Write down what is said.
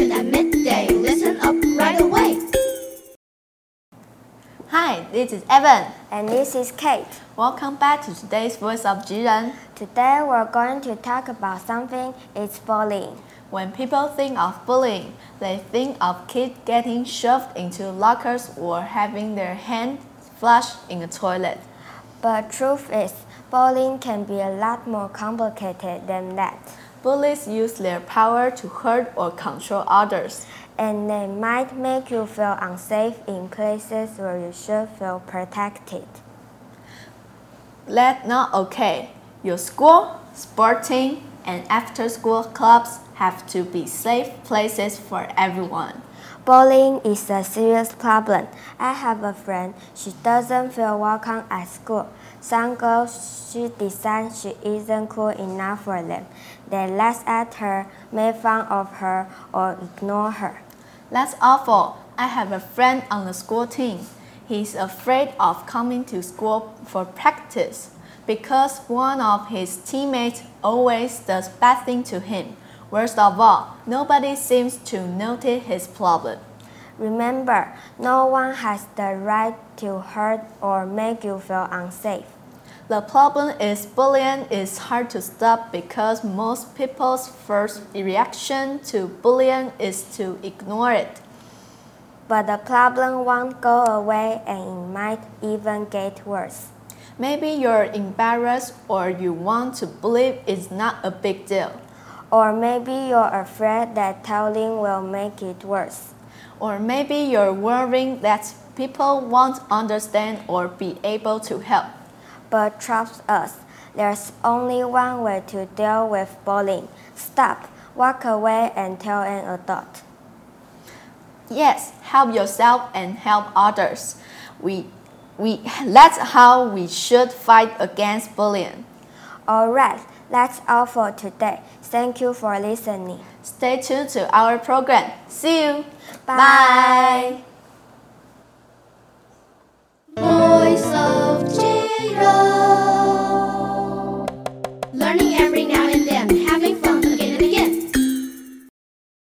midday. Listen up right away. Hi, this is Evan. And this is Kate. Welcome back to today's Voice of Jiren. Today we're going to talk about something it's bullying. When people think of bullying, they think of kids getting shoved into lockers or having their hand flushed in a toilet. But truth is, bullying can be a lot more complicated than that. Bullies use their power to hurt or control others. And they might make you feel unsafe in places where you should feel protected. That's not okay. Your school, sporting, and after school clubs have to be safe places for everyone. Bullying is a serious problem. I have a friend, she doesn't feel welcome at school. Some girls she decides she isn't cool enough for them. They laugh at her, make fun of her, or ignore her. That's awful. I have a friend on the school team. He's afraid of coming to school for practice because one of his teammates always does bad things to him. Worst of all, nobody seems to notice his problem. Remember, no one has the right to hurt or make you feel unsafe. The problem is bullying is hard to stop because most people's first reaction to bullying is to ignore it. But the problem won't go away and it might even get worse. Maybe you're embarrassed or you want to believe it's not a big deal. Or maybe you're afraid that telling will make it worse. Or maybe you're worrying that people won't understand or be able to help. But trust us, there's only one way to deal with bullying. Stop, walk away, and tell an adult. Yes, help yourself and help others. We, we, that's how we should fight against bullying. Alright, that's all for today. Thank you for listening. Stay tuned to our program. See you. Bye. Voice of Jiren. Learning every now